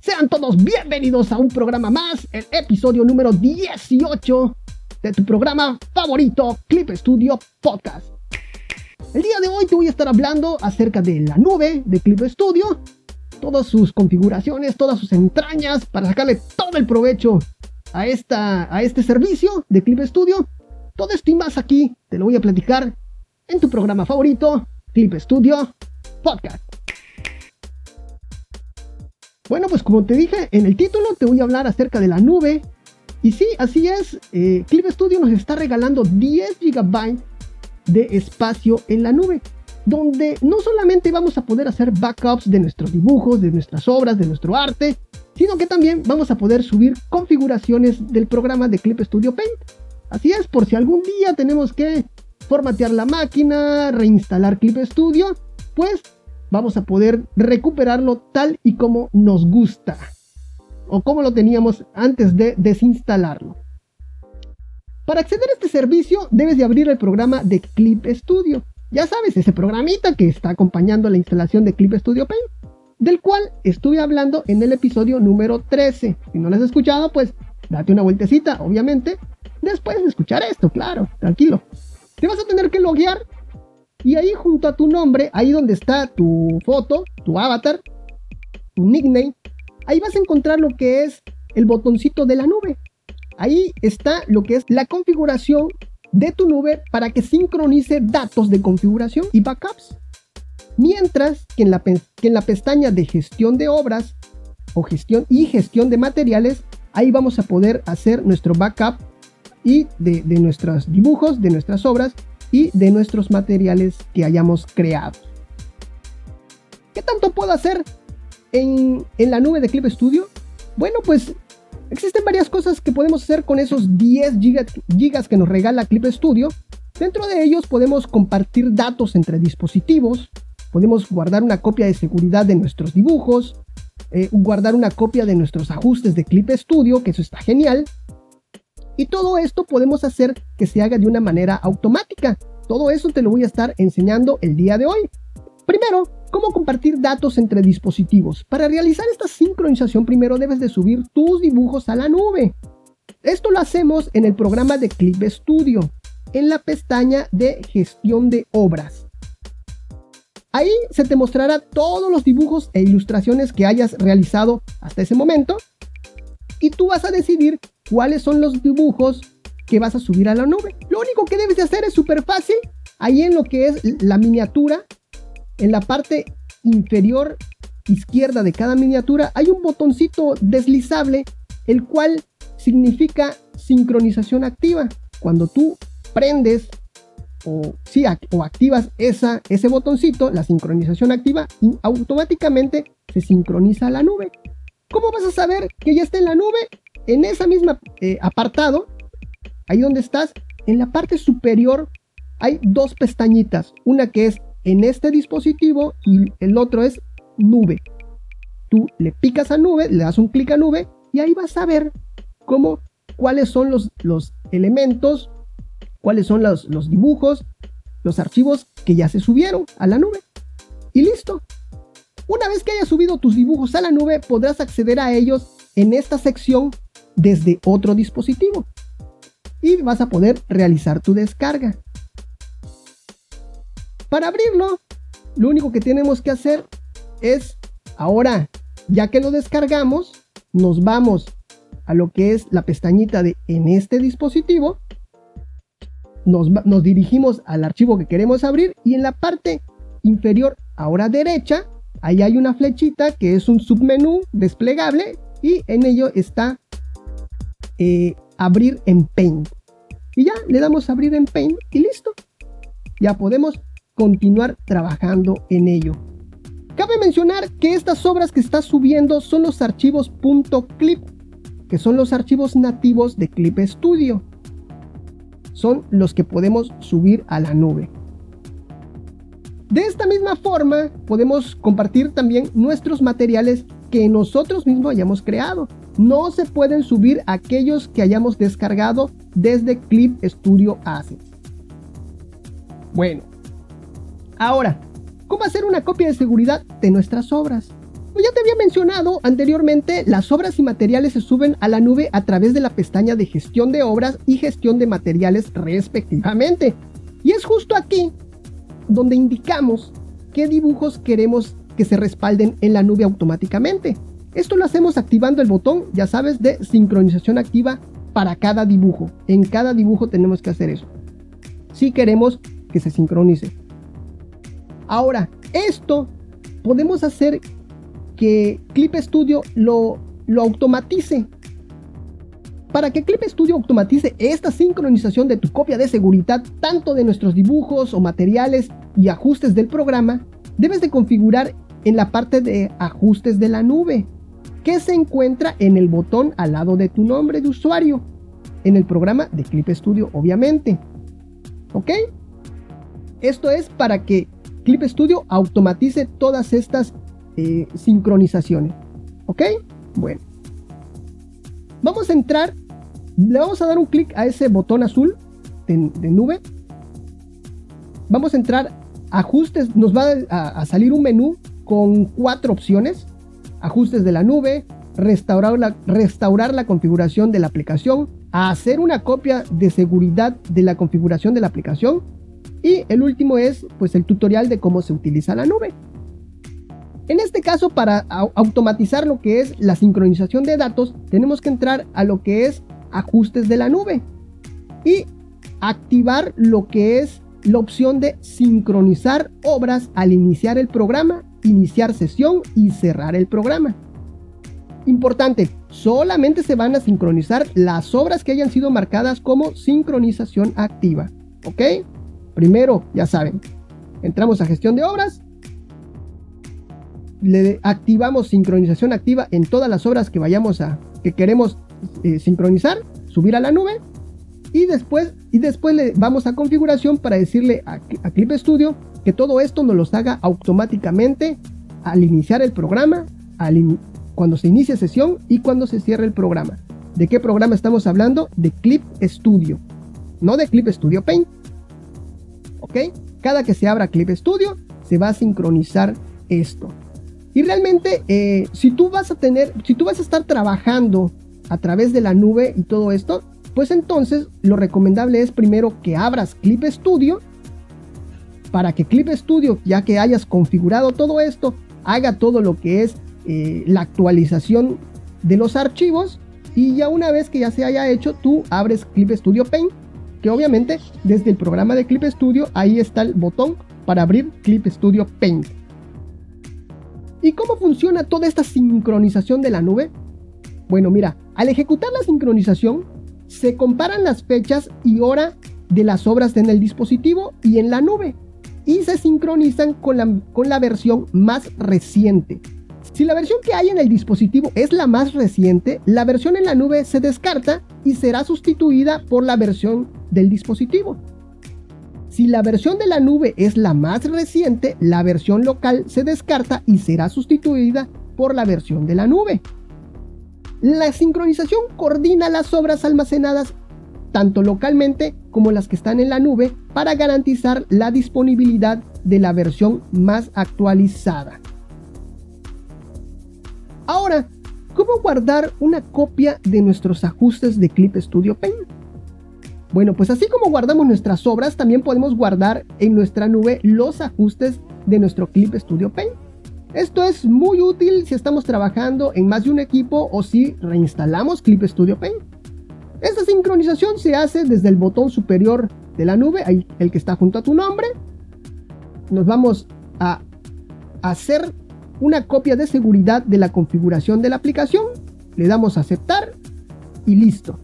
Sean todos bienvenidos a un programa más, el episodio número 18 de tu programa favorito, Clip Studio Podcast. El día de hoy te voy a estar hablando acerca de la nube de Clip Studio, todas sus configuraciones, todas sus entrañas, para sacarle todo el provecho a, esta, a este servicio de Clip Studio. Todo esto y más aquí te lo voy a platicar en tu programa favorito, Clip Studio Podcast. Bueno, pues como te dije en el título, te voy a hablar acerca de la nube. Y sí, así es, eh, Clip Studio nos está regalando 10 GB de espacio en la nube, donde no solamente vamos a poder hacer backups de nuestros dibujos, de nuestras obras, de nuestro arte, sino que también vamos a poder subir configuraciones del programa de Clip Studio Paint. Así es, por si algún día tenemos que formatear la máquina, reinstalar Clip Studio, pues vamos a poder recuperarlo tal y como nos gusta. O como lo teníamos antes de desinstalarlo. Para acceder a este servicio debes de abrir el programa de Clip Studio. Ya sabes, ese programita que está acompañando la instalación de Clip Studio Paint. Del cual estuve hablando en el episodio número 13. Si no lo has escuchado, pues date una vueltecita, obviamente. Después de escuchar esto, claro, tranquilo. Te vas a tener que loguear y ahí junto a tu nombre, ahí donde está tu foto, tu avatar, tu nickname, ahí vas a encontrar lo que es el botoncito de la nube. Ahí está lo que es la configuración de tu nube para que sincronice datos de configuración y backups. Mientras que en la, en la pestaña de gestión de obras o gestión y gestión de materiales, ahí vamos a poder hacer nuestro backup y de, de nuestros dibujos, de nuestras obras y de nuestros materiales que hayamos creado. ¿Qué tanto puedo hacer en, la nube de Clip Studio? Bueno, pues existen varias cosas que podemos hacer con esos 10 gigas, que nos regala Clip Studio. Dentro de ellos podemos compartir datos entre dispositivos, podemos guardar una copia de seguridad de nuestros dibujos, eh, guardar una copia de nuestros ajustes de Clip Studio, que eso está genial, y todo esto podemos hacer que se haga de una manera automática. Todo eso te lo voy a estar enseñando el día de hoy. Primero, cómo compartir datos entre dispositivos. Para realizar esta sincronización primero debes de subir tus dibujos a la nube. Esto lo hacemos en el programa de Clip Studio, en la pestaña de gestión de obras. Ahí se te mostrará todos los dibujos e ilustraciones que hayas realizado hasta ese momento y tú vas a decidir cuáles son los dibujos que vas a subir a la nube. Lo único que debes de hacer es súper fácil. Ahí en lo que es la miniatura, en la parte inferior izquierda de cada miniatura, hay un botoncito deslizable, el cual significa sincronización activa. Cuando tú prendes o, sí, o activas esa, ese botoncito, la sincronización activa, automáticamente se sincroniza la nube. ¿Cómo vas a saber que ya está en la nube? En esa misma eh, apartado, ahí donde estás, en la parte superior hay dos pestañitas. Una que es en este dispositivo y el otro es nube. Tú le picas a nube, le das un clic a nube y ahí vas a ver cómo, cuáles son los, los elementos, cuáles son los, los dibujos, los archivos que ya se subieron a la nube. Y listo. Una vez que hayas subido tus dibujos a la nube, podrás acceder a ellos en esta sección desde otro dispositivo y vas a poder realizar tu descarga. Para abrirlo, lo único que tenemos que hacer es, ahora, ya que lo descargamos, nos vamos a lo que es la pestañita de en este dispositivo, nos, dirigimos al archivo que queremos abrir y en la parte inferior, ahora derecha, ahí hay una flechita que es un submenú desplegable y en ello está eh, abrir en Paint. Y ya le damos a abrir en Paint y listo. Ya podemos continuar trabajando en ello. Cabe mencionar que estas obras que está subiendo son los archivos .clip, que son los archivos nativos de Clip Studio. Son los que podemos subir a la nube. De esta misma forma, podemos compartir también nuestros materiales que nosotros mismos hayamos creado no se pueden subir aquellos que hayamos descargado desde Clip Studio Assets. Bueno, ahora, ¿cómo hacer una copia de seguridad de nuestras obras? Pues ya te había mencionado anteriormente, las obras y materiales se suben a la nube a través de la pestaña de gestión de obras y gestión de materiales respectivamente. Y es justo aquí donde indicamos qué dibujos queremos que se respalden en la nube automáticamente. Esto lo hacemos activando el botón, ya sabes, de sincronización activa para cada dibujo. En cada dibujo tenemos que hacer eso. Si queremos que se sincronice. Ahora, esto podemos hacer que Clip Studio lo, lo automatice. Para que Clip Studio automatice esta sincronización de tu copia de seguridad, tanto de nuestros dibujos o materiales y ajustes del programa, debes de configurar en la parte de ajustes de la nube que se encuentra en el botón al lado de tu nombre de usuario, en el programa de Clip Studio, obviamente. ¿Ok? Esto es para que Clip Studio automatice todas estas eh, sincronizaciones. ¿Ok? Bueno. Vamos a entrar, le vamos a dar un clic a ese botón azul de, nube. Vamos a entrar, ajustes, nos va a salir un menú con cuatro opciones ajustes de la nube, restaurar la, restaurar la configuración de la aplicación, hacer una copia de seguridad de la configuración de la aplicación y el último es pues el tutorial de cómo se utiliza la nube. En este caso para automatizar lo que es la sincronización de datos tenemos que entrar a lo que es ajustes de la nube y activar lo que es la opción de sincronizar obras al iniciar el programa iniciar sesión y cerrar el programa. Importante, solamente se van a sincronizar las obras que hayan sido marcadas como sincronización activa. ¿Ok? Primero, ya saben, entramos a gestión de obras, le activamos sincronización activa en todas las obras que vayamos a, que queremos eh, sincronizar, subir a la nube y después, y después le vamos a configuración para decirle a, Clip Studio que todo esto nos los haga automáticamente al iniciar el programa, cuando se inicia sesión y cuando se cierra el programa. ¿De qué programa estamos hablando? De Clip Studio, no de Clip Studio Paint. ¿Ok? Cada que se abra Clip Studio, se va a sincronizar esto. Y realmente, eh, si tú vas a tener, si tú vas a estar trabajando a través de la nube y todo esto, pues entonces lo recomendable es primero que abras Clip Studio para que Clip Studio, ya que hayas configurado todo esto, haga todo lo que es eh, la actualización de los archivos y ya una vez que ya se haya hecho, tú abres Clip Studio Paint, que obviamente desde el programa de Clip Studio ahí está el botón para abrir Clip Studio Paint. ¿Y cómo funciona toda esta sincronización de la nube? Bueno, mira, al ejecutar la sincronización, se comparan las fechas y hora de las obras en el dispositivo y en la nube y se sincronizan con la, con la versión más reciente. Si la versión que hay en el dispositivo es la más reciente, la versión en la nube se descarta y será sustituida por la versión del dispositivo. Si la versión de la nube es la más reciente, la versión local se descarta y será sustituida por la versión de la nube. La sincronización coordina las obras almacenadas tanto localmente como las que están en la nube, para garantizar la disponibilidad de la versión más actualizada. Ahora, ¿cómo guardar una copia de nuestros ajustes de Clip Studio Paint? Bueno, pues así como guardamos nuestras obras, también podemos guardar en nuestra nube los ajustes de nuestro Clip Studio Paint. Esto es muy útil si estamos trabajando en más de un equipo o si reinstalamos Clip Studio Paint. Esta sincronización se hace desde el botón superior de la nube, el que está junto a tu nombre. Nos vamos a hacer una copia de seguridad de la configuración de la aplicación. Le damos a aceptar y listo.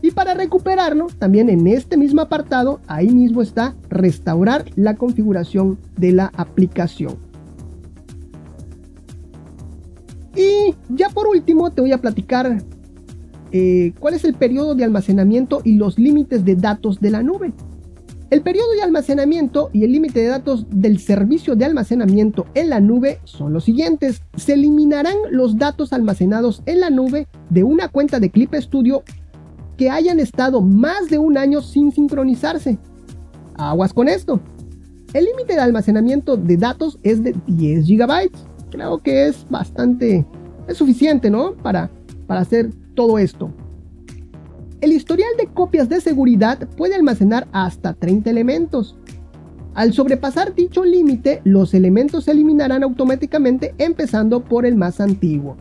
Y para recuperarlo, también en este mismo apartado, ahí mismo está restaurar la configuración de la aplicación. Por último te voy a platicar eh, cuál es el periodo de almacenamiento y los límites de datos de la nube. El periodo de almacenamiento y el límite de datos del servicio de almacenamiento en la nube son los siguientes. Se eliminarán los datos almacenados en la nube de una cuenta de Clip Studio que hayan estado más de un año sin sincronizarse. Aguas con esto. El límite de almacenamiento de datos es de 10 GB. creo que es bastante, es suficiente, ¿no? Para, para hacer todo esto. El historial de copias de seguridad puede almacenar hasta 30 elementos. Al sobrepasar dicho límite, los elementos se eliminarán automáticamente empezando por el más antiguo.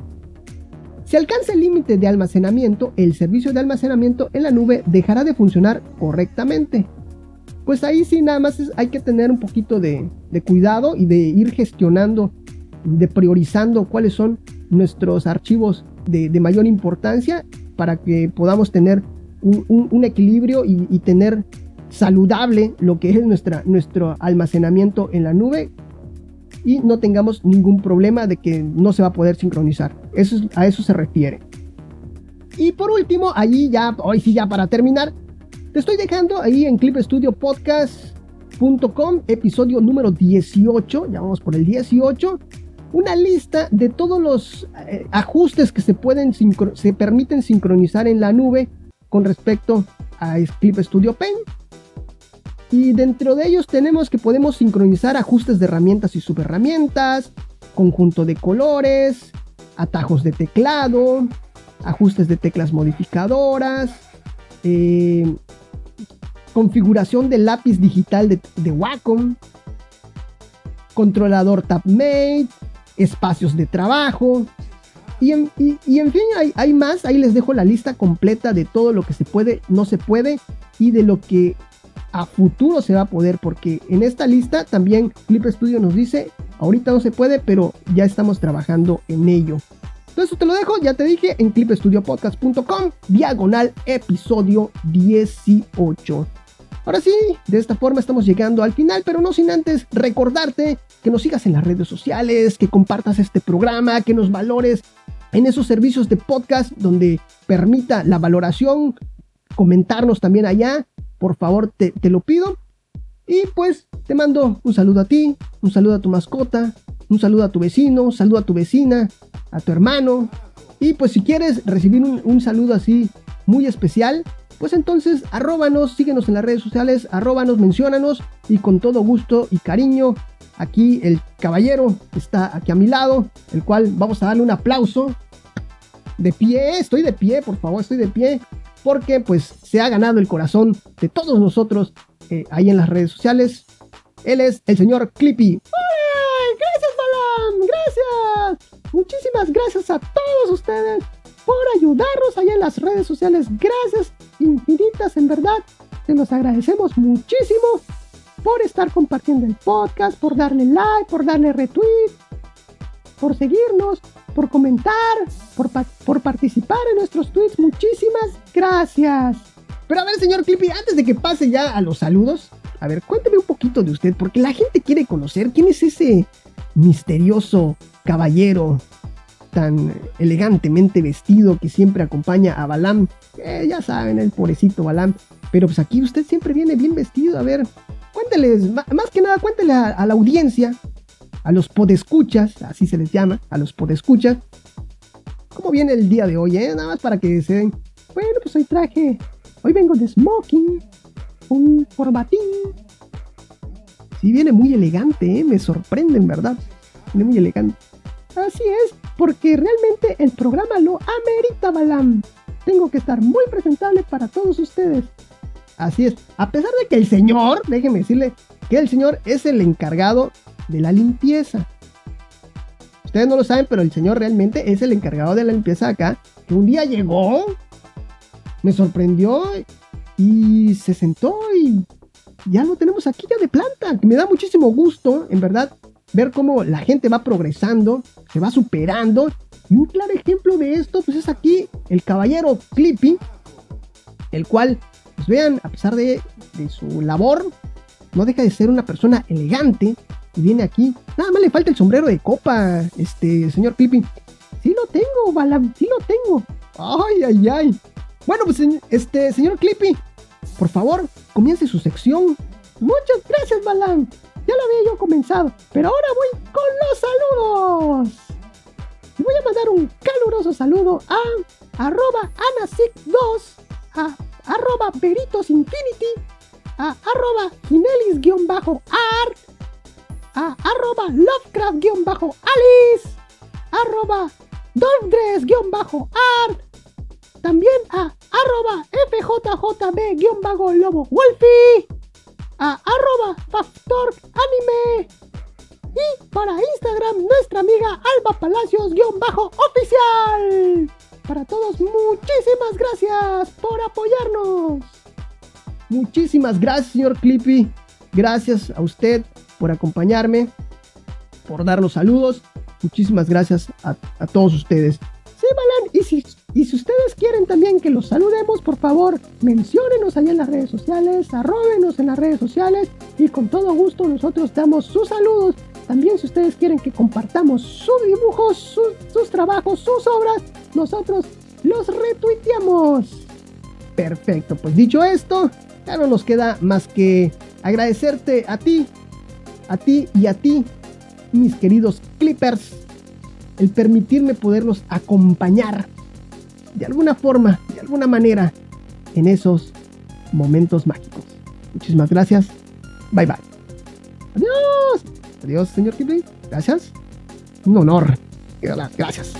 Si alcanza el límite de almacenamiento, el servicio de almacenamiento en la nube dejará de funcionar correctamente. Pues ahí sí nada más hay que tener un poquito de, cuidado y de ir gestionando, de priorizando cuáles son nuestros archivos de, mayor importancia para que podamos tener un, equilibrio y tener saludable lo que es nuestra, nuestro almacenamiento en la nube y no tengamos ningún problema de que no se va a poder sincronizar. Eso a eso se refiere. Y por último, ahí ya, hoy sí ya para terminar, te estoy dejando ahí en clipstudiopodcast.com, episodio número 18, ya vamos por el 18, una lista de todos los eh, ajustes que se pueden se permiten sincronizar en la nube con respecto a Clip Studio Pen. Y dentro de ellos tenemos que podemos sincronizar ajustes de herramientas y subherramientas, conjunto de colores, atajos de teclado, ajustes de teclas modificadoras, eh, configuración del lápiz digital de, Wacom, controlador TabMate, espacios de trabajo. Y en, fin, hay, hay, más. Ahí les dejo la lista completa de todo lo que se puede, no se puede y de lo que a futuro se va a poder porque en esta lista también Clip Studio nos dice, ahorita no se puede, pero ya estamos trabajando en ello. Entonces te lo dejo, ya te dije, en clipstudiopodcast.com, diagonal episodio 18. Ahora sí, de esta forma estamos llegando al final, pero no sin antes recordarte que nos sigas en las redes sociales, que compartas este programa, que nos valores en esos servicios de podcast donde permita la valoración, comentarnos también allá por favor te, lo pido. Y pues te mando un saludo a ti, un saludo a tu mascota, un saludo a tu vecino, saludo a tu vecina, a tu hermano. Y pues si quieres recibir un, saludo así muy especial, pues entonces arróbanos, síguenos en las redes sociales, arróbanos, menciónanos y con todo gusto y cariño, aquí el caballero está aquí a mi lado, el cual vamos a darle un aplauso. De pie, estoy de pie, por favor, estoy de pie porque pues se ha ganado el corazón de todos nosotros eh, ahí en las redes sociales. Él es el señor Clippy. ¡Gracias, Balam! ¡Gracias! Muchísimas gracias a todos ustedes por ayudarnos ahí en las redes sociales. Gracias infinitas, en verdad. Se los agradecemos muchísimo por estar compartiendo el podcast, por darle like, por darle retweet, por seguirnos, por comentar, por, por participar en nuestros tweets. Muchísimas gracias. Pero a ver, señor Clippy, antes de que pase ya a los saludos, a ver, cuénteme un poquito de usted, porque la gente quiere conocer quién es ese misterioso caballero tan elegantemente vestido que siempre acompaña a Balam. ya saben, el pobrecito Balam. Pero pues aquí usted siempre viene bien vestido. A ver, cuénteles, más que nada, cuéntele a la audiencia a los podescuchas, así se les llama, a los podescuchas. ¿Cómo viene el día de hoy, eh? Nada más para que se den. Bueno, pues hoy traje. Hoy vengo de smoking, un formatín. Sí, viene muy elegante, ¿eh? Me sorprende, en verdad. Viene muy elegante. Así es, porque realmente el programa lo amerita, Balam. Tengo que estar muy presentable para todos ustedes. Así es, a pesar de que el señor, déjeme decirle que el señor es el encargado de la limpieza. Ustedes no lo saben, pero el señor realmente es el encargado de la limpieza acá. Que un día llegó, me sorprendió y se sentó y ya lo tenemos aquí ya de planta. Me da muchísimo gusto, en verdad, ver cómo la gente va progresando, se va superando. Y un claro ejemplo de esto, pues es aquí el caballero Clippy, el cual, pues vean, a pesar de, su labor, no deja de ser una persona elegante, y viene aquí. Nada más le falta el sombrero de copa, este, señor Clippy. Sí lo tengo, Balam, sí lo tengo. Ay, ay, ay. Bueno, pues, este, señor Clippy, por favor, comience su sección. Muchas gracias, Balam. Ya lo había yo comenzado, pero ahora voy con los saludos. Y voy a mandar un caluroso saludo a arroba anasic2, a arroba peritosinfinity, a arroba ginelis-art, a arroba Lovecraft-Alice, arroba dolfdress-art, también a arroba fjjb-lobo wolfie, a arroba anime y para Instagram nuestra amiga Alba Palacios-oficial. Para todos, muchísimas gracias por apoyarnos. Muchísimas gracias, señor Clippy. Gracias a usted por acompañarme, por darnos saludos. Muchísimas gracias a, todos ustedes. Sí, Balan, y si, y si ustedes quieren también que los saludemos, por favor, menciónenos allá en las redes sociales, arróbenos en las redes sociales y con todo gusto nosotros damos sus saludos. También si ustedes quieren que compartamos sus dibujos, sus trabajos, sus obras, nosotros los retuiteamos. Perfecto, pues dicho esto, ya no nos queda más que agradecerte a ti, a ti y a ti, mis queridos Clippers, el permitirme poderlos acompañar de alguna forma, de alguna manera, en esos momentos mágicos. Muchísimas gracias. Bye bye. Adiós. Adiós, señor Clippers. Gracias. Un honor. Gracias.